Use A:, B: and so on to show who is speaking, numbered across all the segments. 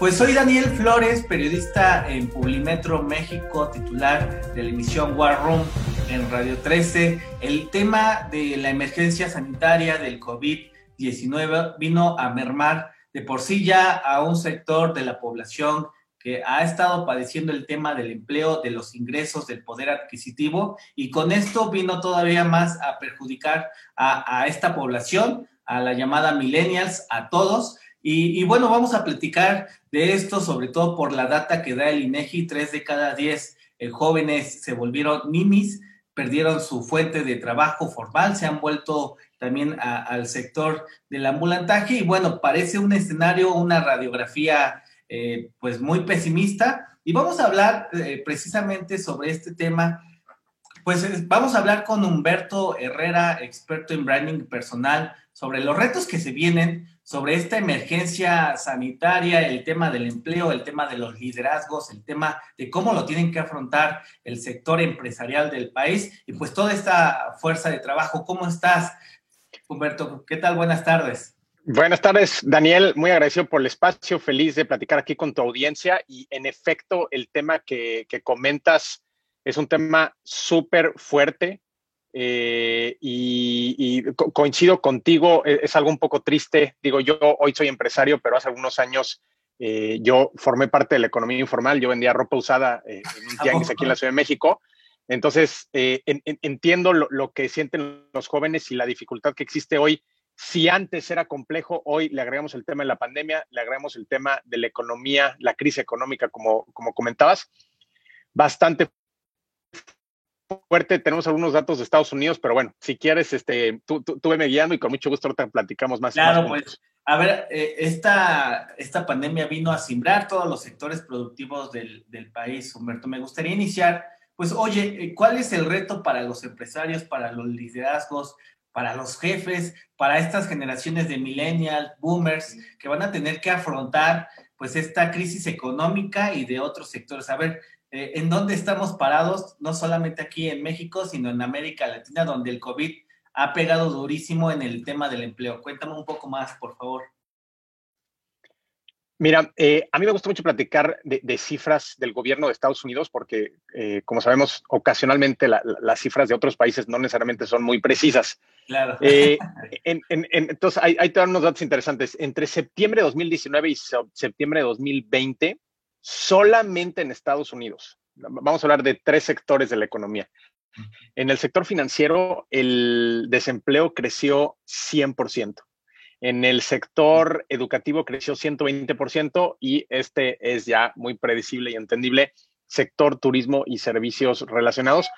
A: Pues soy Daniel Flores, periodista en Publimetro México, titular de la emisión War Room en Radio 13. El tema de la emergencia sanitaria del COVID-19 vino a mermar de por sí ya a un sector de la población que ha estado padeciendo el tema del empleo, de los ingresos, del poder adquisitivo, y con esto vino todavía más a perjudicar a, esta población, a la llamada millennials, a todos. Y, bueno, vamos a platicar de esto, sobre todo por la data que da el INEGI, tres de cada diez eh, jóvenes se volvieron nimis, perdieron su fuente de trabajo formal, se han vuelto también al sector del ambulantaje y bueno, parece un escenario, una radiografía eh, pues muy pesimista. Y vamos a hablar eh, precisamente sobre este tema. Pues vamos a hablar con Humberto Herrera, experto en branding personal, sobre los retos que se vienen, sobre esta emergencia sanitaria, el tema del empleo, el tema de los liderazgos, el tema de cómo lo tienen que afrontar el sector empresarial del país y pues toda esta fuerza de trabajo. ¿Cómo estás, Humberto? ¿Qué tal? Buenas tardes.
B: Buenas tardes, Daniel. Muy agradecido por el espacio, feliz de platicar aquí con tu audiencia. Y en efecto, el tema que, comentas es un tema súper fuerte eh, y, coincido contigo, e, es, algo un poco triste. Digo, yo hoy soy empresario, pero hace algunos años eh, yo formé parte de la economía informal. Yo vendía ropa usada eh, en un tianguis aquí en la Ciudad de México. Entonces, entiendo lo que sienten los jóvenes y la dificultad que existe hoy si antes era complejo, hoy le agregamos el tema de la pandemia, le agregamos el tema de la economía, la crisis económica, como, como comentabas, bastante fuerte. Tenemos algunos datos de Estados Unidos, pero bueno, si quieres, este, tú, tú, tú guiando y con mucho gusto ahorita platicamos más.
A: Claro, pues, a ver, eh, esta, esta pandemia vino a simbrar todos los sectores productivos del, del país, Humberto. Me gustaría iniciar, pues, oye, eh, ¿cuál es el reto para los empresarios, para los liderazgos, para los jefes, para estas generaciones de millennials, boomers, que van a tener que afrontar pues esta crisis económica y de otros sectores. A ver, eh, ¿en dónde estamos parados? No solamente aquí en México, sino en América Latina, donde el COVID ha pegado durísimo en el tema del empleo. Cuéntame un poco más, por favor.
B: Mira, eh, a mí me gusta mucho platicar de, cifras del gobierno de Estados Unidos porque, eh, como sabemos, ocasionalmente las cifras de otros países no necesariamente son muy precisas.
A: Claro.
B: Eh, entonces, hay, hay unos datos interesantes. Entre septiembre de 2019 y septiembre de 2020, solamente en Estados Unidos, vamos a hablar de tres sectores de la economía. En el sector financiero, el desempleo creció 100%. En el sector educativo creció 120% y este es ya muy predecible y entendible. Sector turismo y servicios relacionados,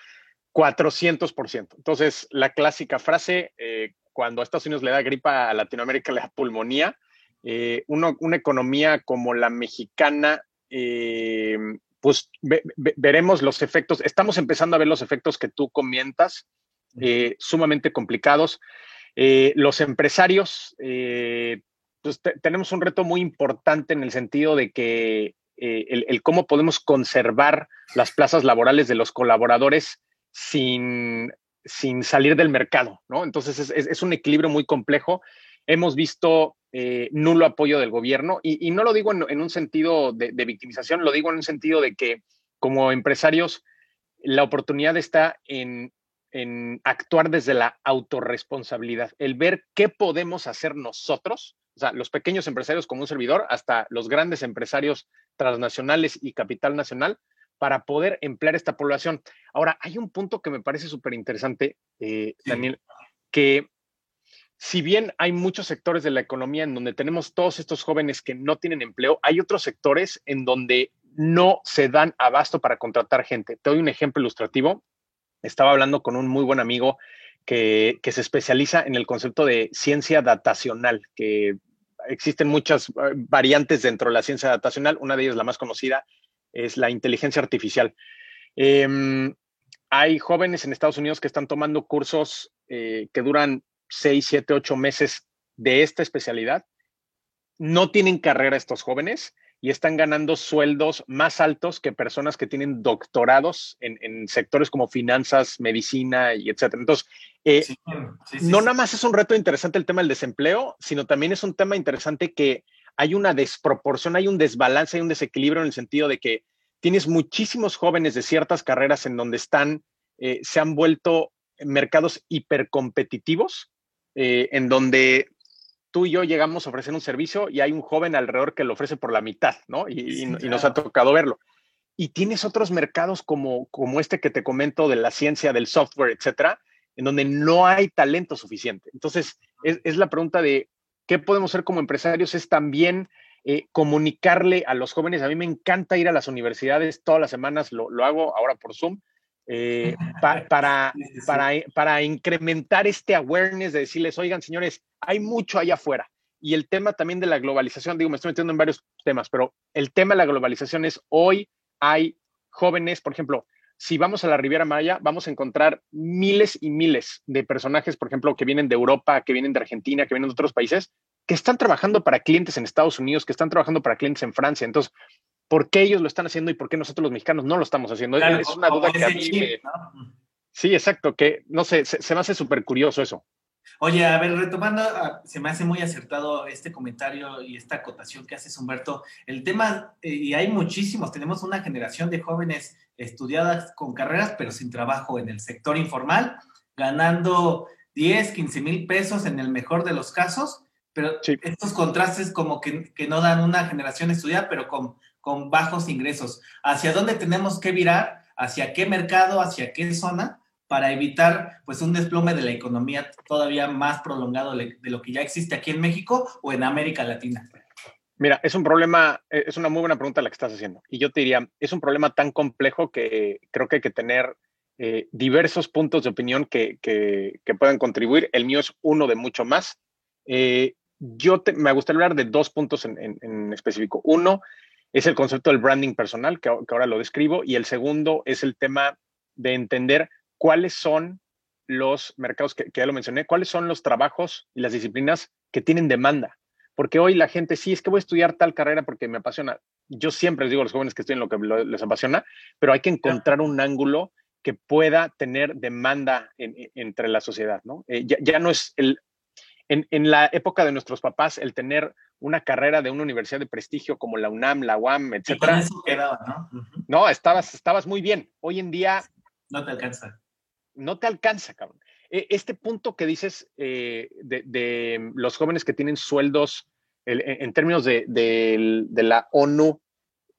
B: 400%. Entonces, la clásica frase, eh, cuando a Estados Unidos le da gripa, a Latinoamérica le da pulmonía, eh, una economía como la mexicana, eh, pues veremos los efectos, estamos empezando a ver los efectos que tú comentas, sumamente complicados. Eh, los empresarios, eh, pues tenemos un reto muy importante en el sentido de que eh, el, cómo podemos conservar las plazas laborales de los colaboradores sin, sin salir del mercado, ¿no? Entonces es, un equilibrio muy complejo. Hemos visto nulo apoyo del gobierno y, no lo digo en, un sentido de, de, victimización, lo digo en un sentido de que como empresarios la oportunidad está en en actuar desde la autorresponsabilidad, el ver qué podemos hacer nosotros, o sea, los pequeños empresarios como un servidor, hasta los grandes empresarios transnacionales y capital nacional, para poder emplear esta población. Ahora, hay un punto que me parece súper interesante, eh, Daniel, que si bien hay muchos sectores de la economía en donde tenemos todos estos jóvenes que no tienen empleo, hay otros sectores en donde no se dan abasto para contratar gente. Te doy un ejemplo ilustrativo estaba hablando con un muy buen amigo que, se especializa en el concepto de ciencia datacional, que existen muchas eh, variantes dentro de la ciencia datacional. Una de ellas, la más conocida, es la inteligencia artificial. Em, hay jóvenes en Estados Unidos que están tomando cursos eh, que duran seis, siete, ocho meses de esta especialidad. No tienen carrera estos jóvenes y están ganando sueldos más altos que personas que tienen doctorados en, sectores como finanzas, medicina y etcétera. Entonces, eh, no nada más es un reto interesante el tema del desempleo, sino también es un tema interesante que hay una desproporción, hay un desbalance, hay un desequilibrio en el sentido de que tienes muchísimos jóvenes de ciertas carreras en donde están, eh, se han vuelto mercados hipercompetitivos, eh, en donde tú y yo llegamos a ofrecer un servicio y hay un joven alrededor que lo ofrece por la mitad, ¿no? Y, nos ha tocado verlo. Y tienes otros mercados como, como este que te comento de la ciencia, del software, etcétera, en donde no hay talento suficiente. Entonces, es, la pregunta de qué podemos hacer como empresarios, es también eh, comunicarle a los jóvenes. A mí me encanta ir a las universidades todas las semanas, lo, lo hago ahora por Zoom, eh, para, para, para incrementar este awareness de decirles, oigan, señores, hay mucho allá afuera. Y el tema también de la globalización, digo, me estoy metiendo en varios temas, pero el tema de la globalización es hoy hay jóvenes, por ejemplo, si vamos a la Riviera Maya, vamos a encontrar miles y miles de personajes, por ejemplo, que vienen de Europa, que vienen de Argentina, que vienen de otros países, que están trabajando para clientes en Estados Unidos, que están trabajando para clientes en Francia. Entonces, ¿por qué ellos lo están haciendo y por qué nosotros los mexicanos no lo estamos haciendo? es una duda que a mí Sí, exacto, que no sé, se me hace súper curioso eso.
A: Oye, a ver, retomando, ah, se me hace muy acertado este comentario y esta acotación que haces, Humberto. El tema, eh, y hay muchísimos, tenemos una generación de jóvenes estudiadas con carreras, pero sin trabajo en el sector informal, ganando 10, 15 mil pesos en el mejor de los casos, pero estos contrastes como que, que, no dan una generación estudiada, pero con, con bajos ingresos. ¿Hacia dónde tenemos que virar? ¿Hacia qué mercado? ¿Hacia qué zona? para evitar pues un desplome de la economía todavía más prolongado de lo que ya existe aquí en México o en América Latina?
B: Mira, es un problema, eh, es una muy buena pregunta la que estás haciendo. Y yo te diría, es un problema tan complejo que creo que hay que tener eh, diversos puntos de opinión que, que, puedan contribuir. El mío es uno de mucho más. Eh, yo me gustaría hablar de dos puntos en, en, específico. Uno es el concepto del branding personal, que, que ahora lo describo, y el segundo es el tema de entender cuáles son los mercados, que, ya lo mencioné, cuáles son los trabajos y las disciplinas que tienen demanda. Porque hoy la gente, sí, es que voy a estudiar tal carrera porque me apasiona. Yo siempre les digo a los jóvenes que estoy en lo que les apasiona, pero hay que encontrar un ángulo que pueda tener demanda entre la sociedad, ¿no? Eh, ya, no es el... En, la época de nuestros papás, el tener una carrera de una universidad de prestigio como la UNAM, la UAM, etcétera. ¿no? No, estabas, estabas muy bien. Hoy en día.
A: No te alcanza
B: no te alcanza, cabrón. E, este punto que dices eh, de, los jóvenes que tienen sueldos en términos de, la ONU,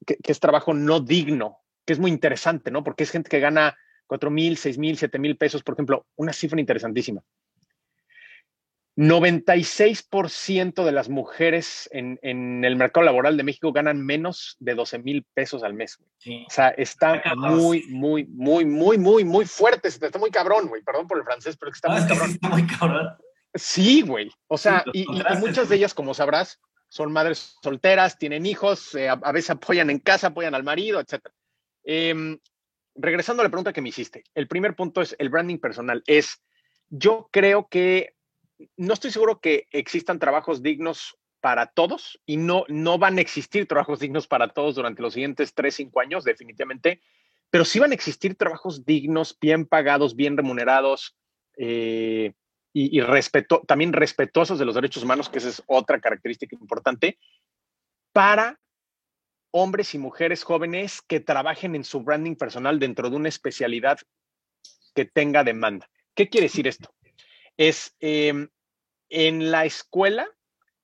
B: que, es trabajo no digno, que es muy interesante, ¿no? Porque es gente que gana 4 mil, 6 mil, 7 mil pesos, por ejemplo, una cifra interesantísima. 96% de las mujeres en, el mercado laboral de México ganan menos de 12 mil pesos al mes. O sea, está muy, muy, muy, muy, muy, muy fuerte. Está muy cabrón, güey. Perdón por el francés, pero está, muy, cabrón.
A: está muy cabrón.
B: Sí, güey. O sea, y, muchas de ellas, como sabrás, son madres solteras, tienen hijos, eh, a, veces apoyan en casa, apoyan al marido, etc. Em, regresando a la pregunta que me hiciste, el primer punto es el branding personal. Es, yo creo que no estoy seguro que existan trabajos dignos para todos y no, no van a existir trabajos dignos para todos durante los siguientes tres, cinco años, definitivamente, pero sí van a existir trabajos dignos, bien pagados, bien remunerados eh, y, también respetuosos de los derechos humanos, que esa es otra característica importante, para hombres y mujeres jóvenes que trabajen en su branding personal dentro de una especialidad que tenga demanda. ¿Qué quiere decir esto? es em, en la escuela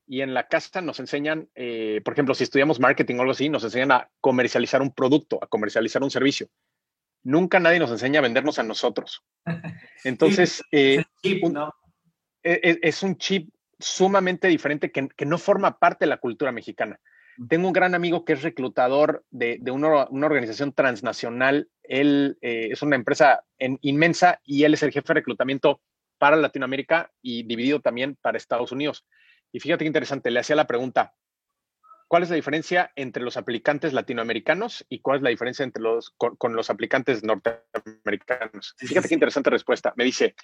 B: y en la casa nos enseñan, eh, por ejemplo, si estudiamos marketing o algo así, nos enseñan a comercializar un producto, a comercializar un servicio. Nunca nadie nos enseña a vendernos a nosotros. Entonces, eh, e, e, es, un chip sumamente diferente que, no forma parte de la cultura mexicana. Tengo un gran amigo que es reclutador de, una, organización transnacional. Él eh, es una empresa inmensa y él es el jefe de reclutamiento para Latinoamérica y dividido también para Estados Unidos. Y fíjate qué interesante, le hacía la pregunta, ¿cuál es la diferencia entre los aplicantes latinoamericanos y cuál es la diferencia entre los, con, los aplicantes norteamericanos? Fíjate qué interesante respuesta. Me dice,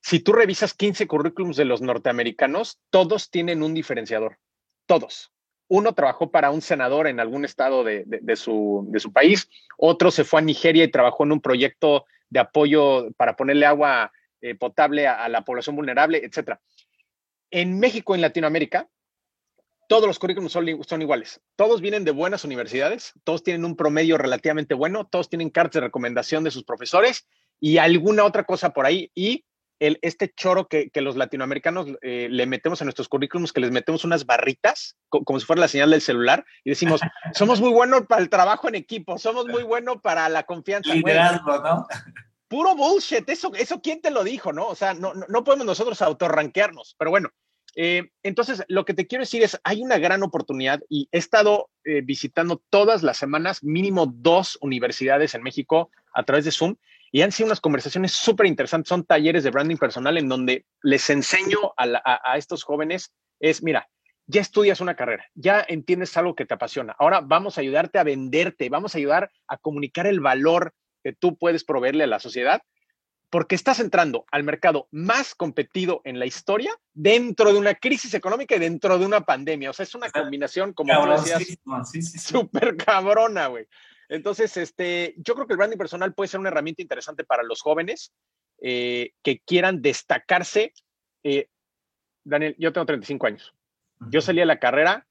B: si tú revisas 15 currículums de los norteamericanos, todos tienen un diferenciador, todos. Uno trabajó para un senador en algún estado de, su, de su país, otro se fue a Nigeria y trabajó en un proyecto de apoyo para ponerle agua eh, potable a, la población vulnerable, etcétera. En México, en Latinoamérica, todos los currículums son, iguales. Todos vienen de buenas universidades, todos tienen un promedio relativamente bueno, todos tienen cartas de recomendación de sus profesores y alguna otra cosa por ahí. Y el, este choro que, los latinoamericanos eh, le metemos a nuestros currículums, que les metemos unas barritas, como si fuera la señal del celular, y decimos, somos muy buenos para el trabajo en equipo, somos muy buenos para la confianza.
A: Liderazgo, ¿no?
B: Puro bullshit, eso, eso quién te lo dijo, ¿no? O sea, no, no podemos nosotros autorranquearnos, pero bueno, eh, entonces, lo que te quiero decir es, hay una gran oportunidad y he estado eh, visitando todas las semanas mínimo dos universidades en México a través de Zoom y han sido unas conversaciones súper interesantes. Son talleres de branding personal en donde les enseño a, estos jóvenes es, mira, ya estudias una carrera, ya entiendes algo que te apasiona. Ahora vamos a ayudarte a venderte, vamos a ayudar a comunicar el valor que tú puedes proveerle a la sociedad porque estás entrando al mercado más competido en la historia dentro de una crisis económica y dentro de una pandemia. O sea, es una combinación, como tú decías, súper cabrona, güey. Entonces, este, yo creo que el branding personal puede ser una herramienta interesante para los jóvenes eh, que quieran destacarse. Eh, Daniel, yo tengo 35 años. Yo salí a la carrera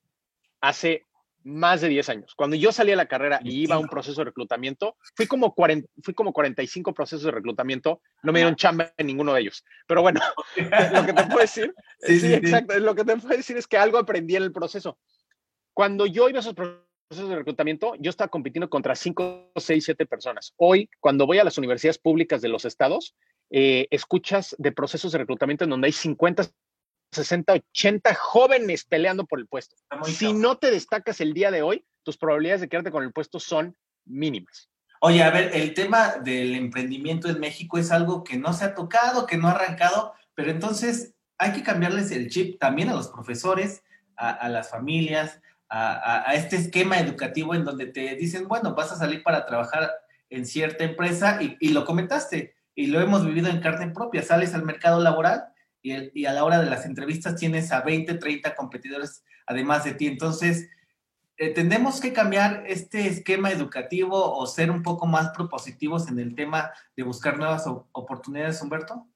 B: hace más de 10 años. Cuando yo salí a la carrera y iba a un proceso de reclutamiento, fui como, 40, fui como 45 procesos de reclutamiento, no me dieron chamba en ninguno de ellos. Pero bueno, lo que te puedo decir, sí, exacto, lo que te puedo decir es que algo aprendí en el proceso. Cuando yo iba a esos procesos de reclutamiento, yo estaba compitiendo contra 5, 6, 7 personas. Hoy, cuando voy a las universidades públicas de los estados, eh, escuchas de procesos de reclutamiento en donde hay 50, 60, 80 jóvenes peleando por el puesto. Si no te destacas el día de hoy, tus probabilidades de quedarte con el puesto son mínimas.
A: Oye, a ver, el tema del emprendimiento en México es algo que no se ha tocado, que no ha arrancado, pero entonces hay que cambiarles el chip también a los profesores, a, las familias, a, este esquema educativo en donde te dicen, bueno, vas a salir para trabajar en cierta empresa y, y lo comentaste y lo hemos vivido en carne propia, sales al mercado laboral y, a la hora de las entrevistas tienes a 20, 30 competidores además de ti. Entonces, eh, ¿tendemos que cambiar este esquema educativo o ser un poco más propositivos en el tema de buscar nuevas oportunidades, Humberto?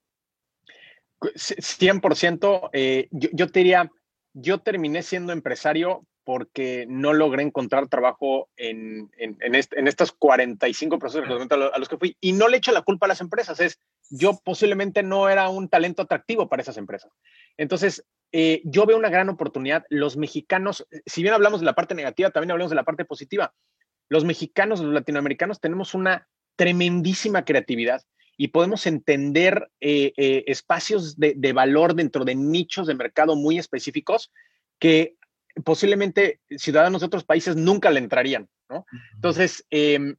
B: 100%. Eh, yo, yo te diría, yo terminé siendo empresario porque no logré encontrar trabajo en, en, en, estos 45 procesos a los que fui. Y no le echo la culpa a las empresas, es yo posiblemente no era un talento atractivo para esas empresas. Entonces, eh, yo veo una gran oportunidad. Los mexicanos, si bien hablamos de la parte negativa, también hablamos de la parte positiva. Los mexicanos, los latinoamericanos, tenemos una tremendísima creatividad y podemos entender eh, eh, espacios de, de valor dentro de nichos de mercado muy específicos que posiblemente ciudadanos de otros países nunca le entrarían, ¿no? Entonces, em,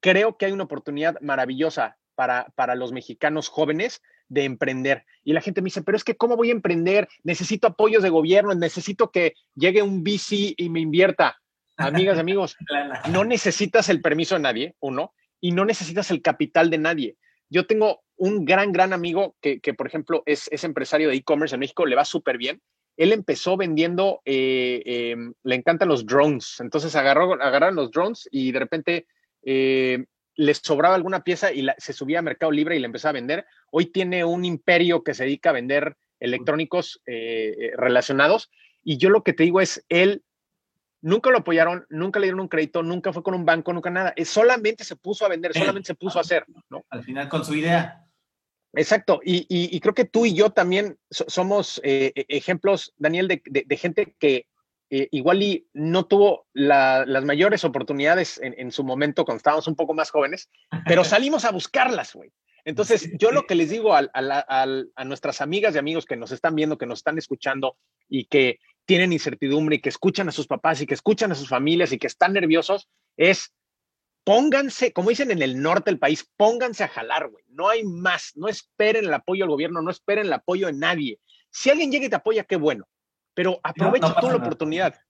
B: creo que hay una oportunidad maravillosa para, para los mexicanos jóvenes de emprender. Y la gente me dice, pero es que ¿cómo voy a emprender? Necesito apoyos de gobierno, necesito que llegue un VC y me invierta. Amigas, amigos, no necesitas el permiso de nadie, uno, y no necesitas el capital de nadie. Yo tengo un gran, gran amigo que, que por ejemplo, es, es empresario de e-commerce en México, le va súper bien, él empezó vendiendo, eh, em, le encantan los drones, entonces agarró, agarraron los drones y de repente eh, les sobraba alguna pieza y se subía a Mercado Libre y le empezó a vender. Hoy tiene un imperio que se dedica a vender electrónicos eh, relacionados y yo lo que te digo es, él nunca lo apoyaron, nunca le dieron un crédito, nunca fue con un banco, nunca nada, solamente se puso a vender, solamente se puso a hacer, ¿no?
A: Al final con su idea.
B: Exacto, y, creo que tú y yo también somos eh, e, ejemplos, Daniel, de, gente que eh, igual y no tuvo las mayores oportunidades en, su momento cuando estábamos un poco más jóvenes, pero salimos a buscarlas, güey. Entonces, yo lo que les digo a, a, nuestras amigas y amigos que nos están viendo, que nos están escuchando y que tienen incertidumbre y que escuchan a sus papás y que escuchan a sus familias y que están nerviosos, es pónganse, como dicen en el norte del país, pónganse a jalar, güey. No hay más. No esperen el apoyo del gobierno, no esperen el apoyo de nadie. Si alguien llega y te apoya, qué bueno. Pero aprovecha tú la oportunidad.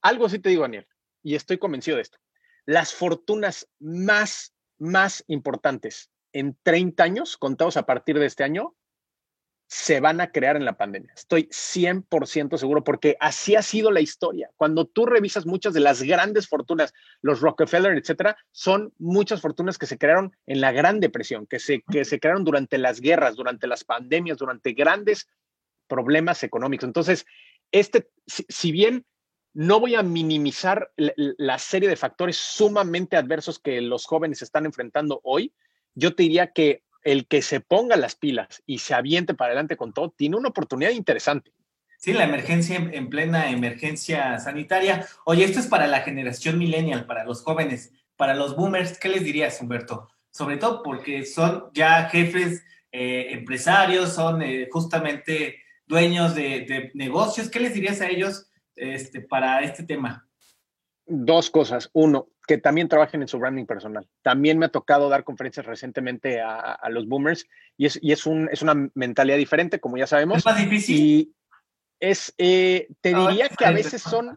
B: Algo sí te digo, Daniel, y estoy convencido de esto. Las fortunas más, más importantes en 30 años, contados a partir de este año, se van a crear en la pandemia. Estoy 100% seguro porque así ha sido la historia. Cuando tú revisas muchas de las grandes fortunas, los Rockefeller, etcétera, son muchas fortunas que se crearon en la Gran Depresión, que se, que se crearon durante las guerras, durante las pandemias, durante grandes problemas económicos. Entonces, este, si, bien no voy a minimizar la, serie de factores sumamente adversos que los jóvenes están enfrentando hoy, yo te diría que el que se ponga las pilas y se aviente para adelante con todo, tiene una oportunidad interesante.
A: Sí, la emergencia en plena emergencia sanitaria. Oye, esto es para la generación millennial, para los jóvenes, para los boomers. ¿Qué les dirías, Humberto? Sobre todo porque son ya jefes eh, empresarios, son eh, justamente dueños de, negocios. ¿Qué les dirías a ellos este, para este tema?
B: Dos cosas. Uno, que también trabajen en su branding personal. También me ha tocado dar conferencias recientemente a, los boomers y, es, y es, un, es, una mentalidad diferente, como ya sabemos.
A: Es más difícil.
B: Y es, eh, te diría que a veces son,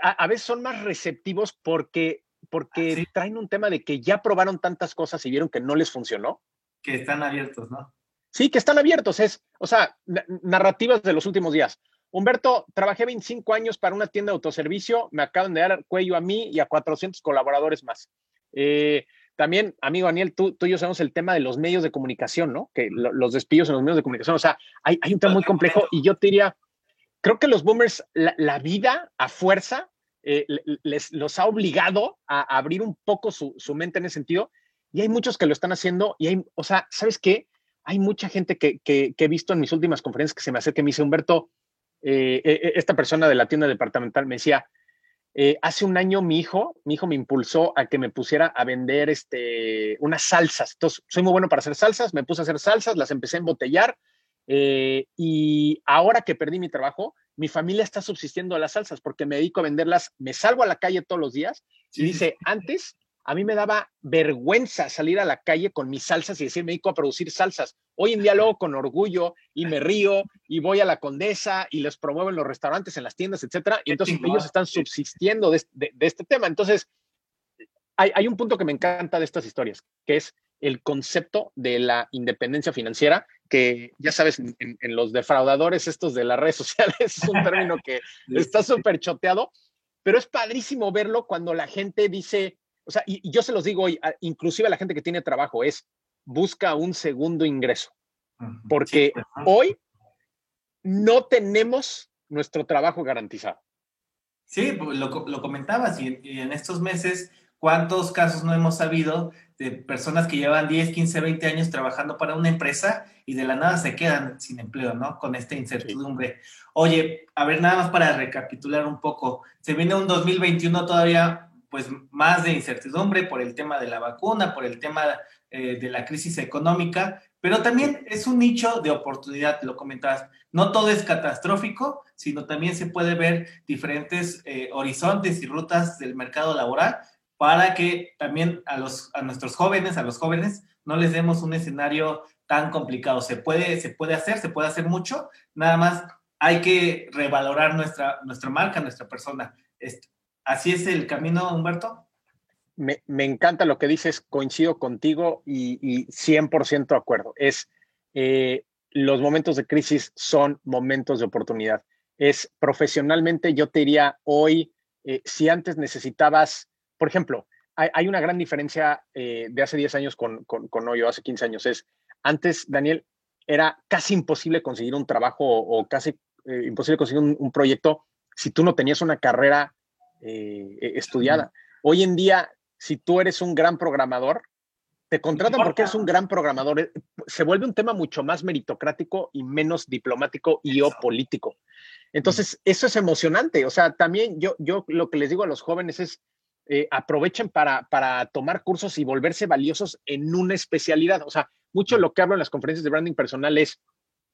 B: a, veces son más receptivos porque, porque ah, traen un tema de que ya probaron tantas cosas y vieron que no les funcionó.
A: Que están abiertos, ¿no?
B: Sí, que están abiertos. Es, o sea, narrativas de los últimos días. Humberto, trabajé 25 años para una tienda de autoservicio, me acaban de dar cuello a mí y a 400 colaboradores más. Eh, también, amigo Daniel, tú, tú, y yo sabemos el tema de los medios de comunicación, ¿no? Que los despidos en los medios de comunicación, o sea, hay, hay un tema muy complejo y yo te diría, creo que los boomers, la, vida a fuerza eh, les, los ha obligado a abrir un poco su, mente en ese sentido. Y hay muchos que lo están haciendo. Y hay, o sea, ¿sabes qué? Hay mucha gente que, he visto en mis últimas conferencias que se me acerca y me dice, Humberto, eh, eh, esta persona de la tienda departamental me decía, hace un año mi hijo, mi hijo me impulsó a que me pusiera a vender este, unas salsas. Entonces, soy muy bueno para hacer salsas, me puse a hacer salsas, las empecé a embotellar eh, y ahora que perdí mi trabajo, mi familia está subsistiendo a las salsas porque me dedico a venderlas, me salgo a la calle todos los días y dice, antes a mí me daba vergüenza salir a la calle con mis salsas y decir, me dedico a producir salsas. Hoy en día lo hago con orgullo y me río y voy a la condesa y les promuevo en los restaurantes, en las tiendas, etcétera. Y entonces ellos están subsistiendo de, este tema. Entonces, hay, hay un punto que me encanta de estas historias, que es el concepto de la independencia financiera, que ya sabes, en, los defraudadores estos de las redes sociales es un término que está súper choteado, pero es padrísimo verlo cuando la gente dice, o sea, y, yo se los digo hoy, inclusive a la gente que tiene trabajo, es busca un segundo ingreso, porque hoy no tenemos nuestro trabajo garantizado.
A: Sí, pues, lo, lo comentabas y en estos meses ¿Cuántos casos no hemos sabido de personas que llevan 10, 15, 20 años trabajando para una empresa y de la nada se quedan sin empleo, ¿no? Con esta incertidumbre. Oye, a ver, nada más para recapitular un poco. Se viene un 2021 todavía, pues, más de incertidumbre por el tema de la vacuna, por el tema eh, de la crisis económica, pero también es un nicho de oportunidad, lo comentabas. No todo es catastrófico, sino también se puede ver diferentes eh, horizontes y rutas del mercado laboral para que también a, los, a nuestros jóvenes, a los jóvenes, no les demos un escenario tan complicado. Se puede, se puede hacer, se puede hacer mucho, nada más hay que revalorar nuestra, nuestra marca, nuestra persona. ¿Así es el camino, Humberto?
B: Me, encanta lo que dices, coincido contigo y, 100% de acuerdo. Es eh, los momentos de crisis son momentos de oportunidad. Es profesionalmente, yo te diría hoy, eh, si antes necesitabas por ejemplo, hay, una gran diferencia eh, de hace 10 años con, con, hoy o hace 15 años. Es, antes, Daniel, era casi imposible conseguir un trabajo o, casi imposible conseguir un, proyecto si tú no tenías una carrera eh, e, estudiada. Hoy en día, si tú eres un gran programador, te contratan porque eres un gran programador. Se vuelve un tema mucho más meritocrático y menos diplomático y o político. Entonces, eso es emocionante. O sea, también yo, yo lo que les digo a los jóvenes es, eh, aprovechen para, para tomar cursos y volverse valiosos en una especialidad. O sea, mucho lo que hablo en las conferencias de branding personal es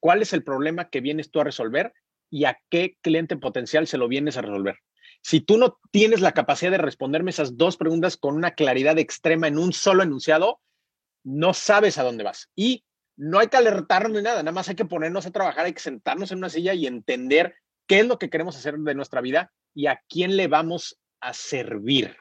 B: cuál es el problema que vienes tú a resolver y a qué cliente potencial se lo vienes a resolver. Si tú no tienes la capacidad de responderme esas dos preguntas con una claridad extrema en un solo enunciado, no sabes a dónde vas. Y no hay que alertarnos ni nada, nada más hay que ponernos a trabajar, hay que sentarnos en una silla y entender qué es lo que queremos hacer de nuestra vida y a quién le vamos a servir.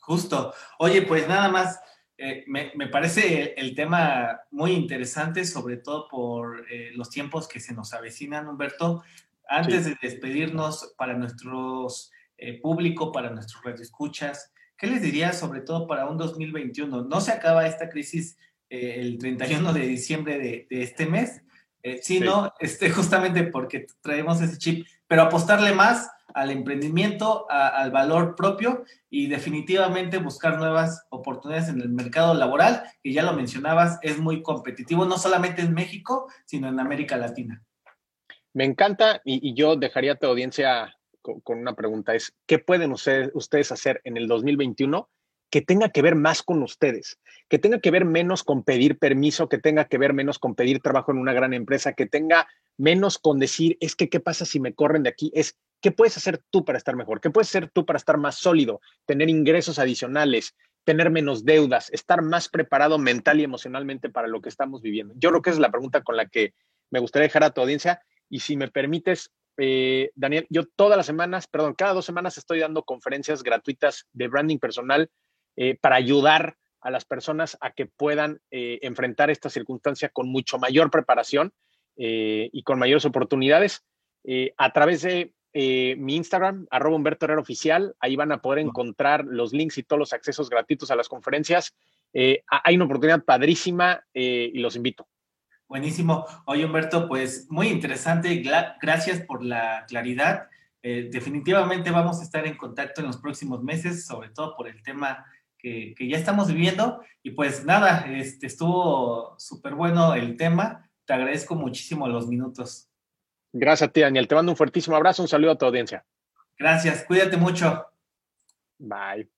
A: Justo. Oye, pues nada más, eh, me, parece el, tema muy interesante, sobre todo por eh, los tiempos que se nos avecinan, Humberto. Antes de despedirnos para nuestros eh, público, para nuestros radioescuchas, ¿qué les dirías sobre todo para un 2021? No se acaba esta crisis el 31 de diciembre de, de este mes, Eh, sí, ¿no? Este, justamente porque traemos ese chip, pero apostarle más al emprendimiento, al valor propio y definitivamente buscar nuevas oportunidades en el mercado laboral, que ya lo mencionabas, es muy competitivo, no solamente en México, sino en América Latina.
B: Me encanta y, yo dejaría a tu audiencia con, una pregunta, es, ¿qué pueden ustedes, ustedes hacer en el 2021 que tenga que ver más con ustedes, que tenga que ver menos con pedir permiso, que tenga que ver menos con pedir trabajo en una gran empresa, que tenga menos con decir, es que, ¿qué pasa si me corren de aquí? Es, ¿qué puedes hacer tú para estar mejor? ¿Qué puedes hacer tú para estar más sólido, tener ingresos adicionales, tener menos deudas, estar más preparado mental y emocionalmente para lo que estamos viviendo? Yo creo que esa es la pregunta con la que me gustaría dejar a tu audiencia. Y si me permites, eh, Daniel, yo todas las semanas, perdón, cada dos semanas estoy dando conferencias gratuitas de branding personal eh, para ayudar a las personas a que puedan eh, enfrentar esta circunstancia con mucho mayor preparación y con mayores oportunidades. a través de mi Instagram, arroba Humberto Herrera Oficial, ahí van a poder encontrar los links y todos los accesos gratuitos a las conferencias. hay una oportunidad padrísima y los invito.
A: Buenísimo. Oye, Humberto, pues muy interesante. Gracias por la claridad. definitivamente vamos a estar en contacto en los próximos meses, sobre todo por el tema que, ya estamos viviendo. Y pues nada, este, estuvo súper bueno el tema. Te agradezco muchísimo los minutos.
B: Gracias a ti, Daniel. Te mando un fuertísimo abrazo, un saludo a tu audiencia.
A: Gracias, cuídate mucho.
B: Bye.